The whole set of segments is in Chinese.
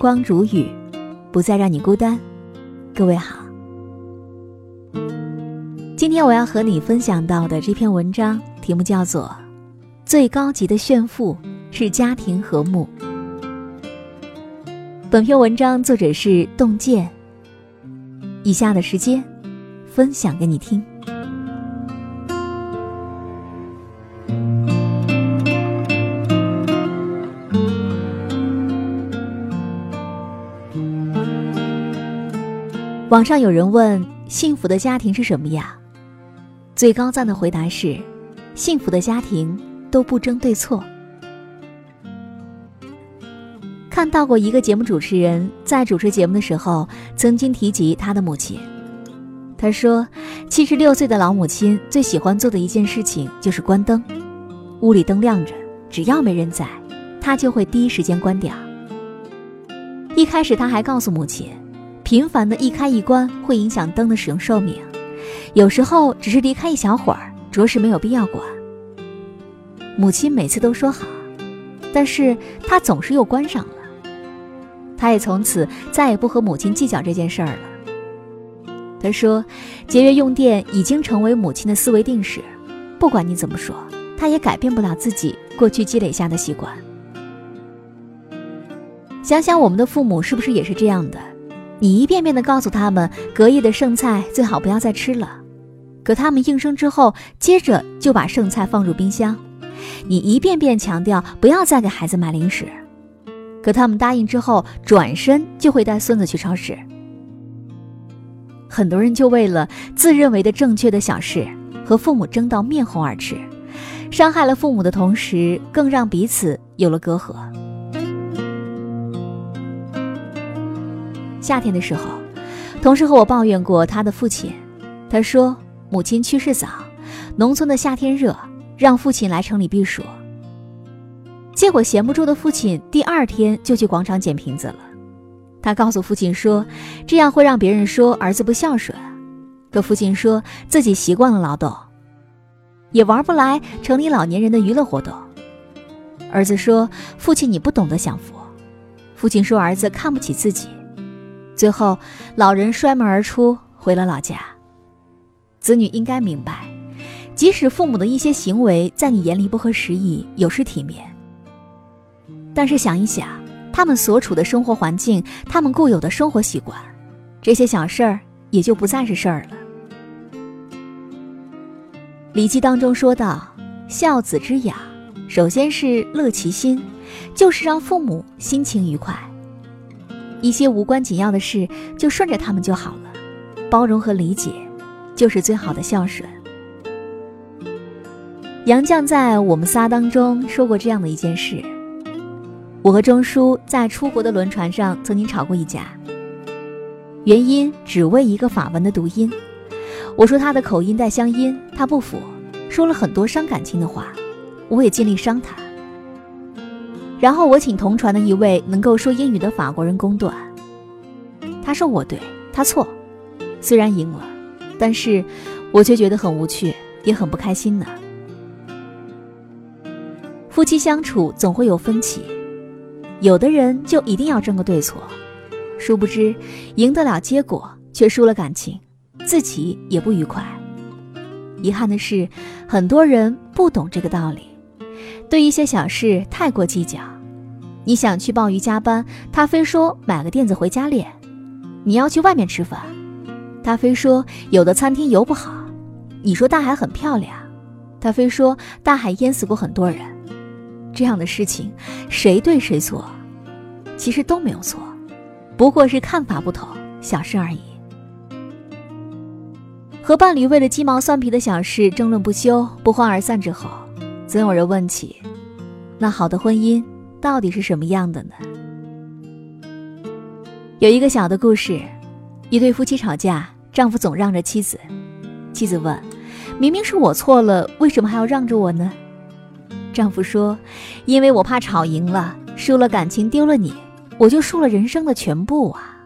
光如雨，不再让你孤单。各位好，今天我要和你分享到的这篇文章题目叫做《最高级的炫富是家庭和睦》。本篇文章作者是洞见。以下的时间，分享给你听。网上有人问：“幸福的家庭是什么呀？”最高赞的回答是：“幸福的家庭都不争对错。”看到过一个节目主持人在主持节目的时候，曾经提及他的母亲。他说：“七十六岁的老母亲最喜欢做的一件事情就是关灯，屋里灯亮着，只要没人在，他就会第一时间关掉。”一开始他还告诉母亲。频繁的一开一关会影响灯的使用寿命，有时候只是离开一小会儿，着实没有必要管。母亲每次都说好，但是他总是又关上了。他也从此再也不和母亲计较这件事儿了。他说，节约用电已经成为母亲的思维定式，不管你怎么说，他也改变不了自己过去积累下的习惯。想想我们的父母是不是也是这样的？你一遍遍地告诉他们，隔夜的剩菜最好不要再吃了，可他们应声之后，接着就把剩菜放入冰箱。你一遍遍强调不要再给孩子买零食，可他们答应之后，转身就会带孙子去超市。很多人就为了自认为的正确的小事，和父母争到面红耳赤，伤害了父母的同时，更让彼此有了隔阂。夏天的时候，同事和我抱怨过他的父亲。他说，母亲去世早，农村的夏天热，让父亲来城里避暑。结果闲不住的父亲第二天就去广场捡瓶子了。他告诉父亲说，这样会让别人说儿子不孝顺。可父亲说自己习惯了劳动，也玩不来城里老年人的娱乐活动。儿子说，父亲你不懂得享福。父亲说，儿子看不起自己。最后，老人摔门而出，回了老家。子女应该明白，即使父母的一些行为在你眼里不合时宜、有失体面，但是想一想，他们所处的生活环境，他们固有的生活习惯，这些小事儿也就不再是事儿了。《礼记》当中说到：“孝子之养，首先是乐其心，就是让父母心情愉快。”一些无关紧要的事，就顺着他们就好了。包容和理解，就是最好的孝顺。杨绛在《我们仨》当中说过这样的一件事：我和钟书在出国的轮船上曾经吵过一架，原因只为一个法文的读音。我说他的口音带乡音，他不服，说了很多伤感情的话，我也尽力伤他。然后我请同船的一位能够说英语的法国人公断。他说我对，他错。虽然赢了，但是我却觉得很无趣，也很不开心呢。夫妻相处总会有分歧，有的人就一定要争个对错，殊不知赢得了结果，却输了感情，自己也不愉快。遗憾的是，很多人不懂这个道理。对一些小事太过计较，你想去鲍鱼加班，他非说买个垫子回家练；你要去外面吃饭，他非说有的餐厅油不好；你说大海很漂亮，他非说大海淹死过很多人。这样的事情，谁对谁错，其实都没有错，不过是看法不同，小事而已。和伴侣为了鸡毛蒜皮的小事争论不休，不欢而散之后。总有人问起，那好的婚姻到底是什么样的呢？有一个小的故事，一对夫妻吵架，丈夫总让着妻子，妻子问：“明明是我错了，为什么还要让着我呢？”丈夫说：“因为我怕吵赢了，输了感情，丢了你，我就输了人生的全部啊！”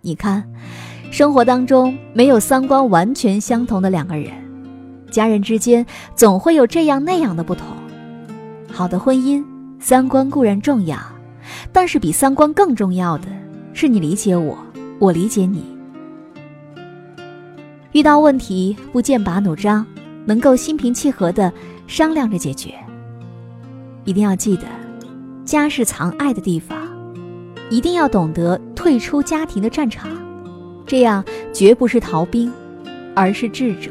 你看，生活当中没有三观完全相同的两个人。家人之间总会有这样那样的不同，好的婚姻三观固然重要，但是比三观更重要的是你理解我，我理解你。遇到问题不剑拔弩张，能够心平气和的商量着解决。一定要记得，家是藏爱的地方，一定要懂得退出家庭的战场，这样绝不是逃兵，而是智者。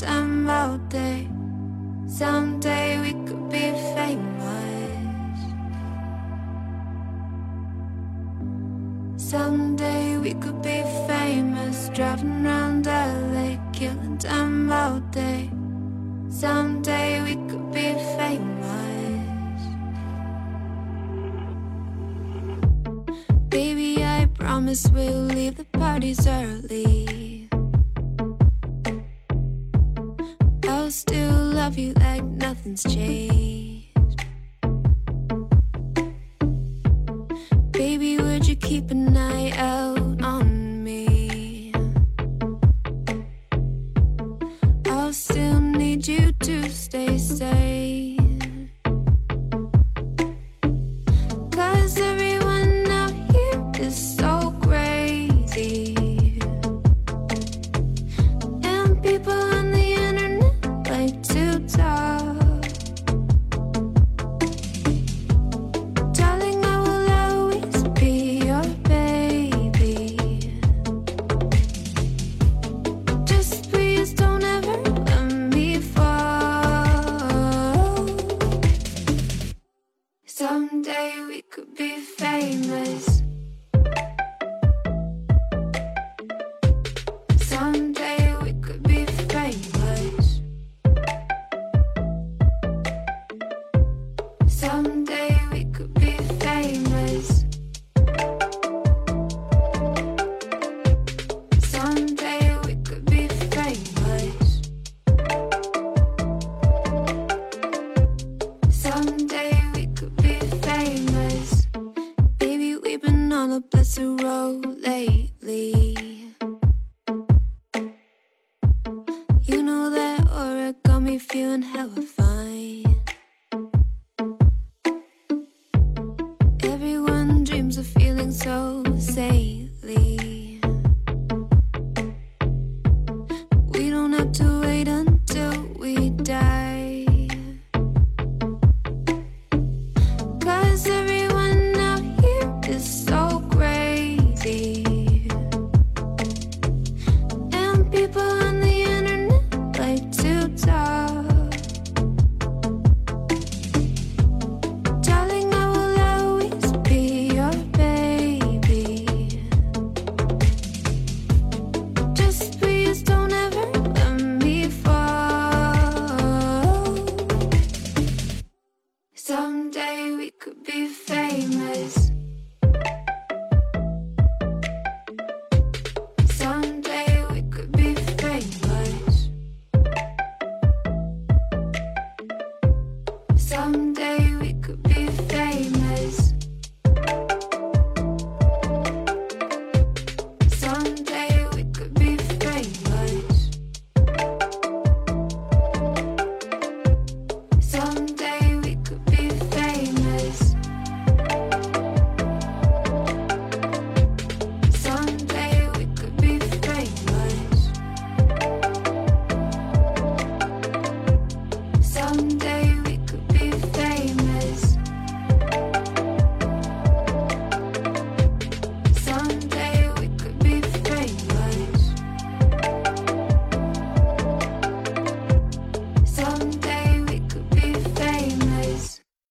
time all day. Someday we could be famous. Someday we could be famous, driving around LA, killing time all day. Someday we could be famous. Baby, I promise we'll leave the parties early. I'll still love you like nothing's changed. Baby, would you keep an eye out on me? I'll still need you to stay safe. Someday we could be famous. feeling hella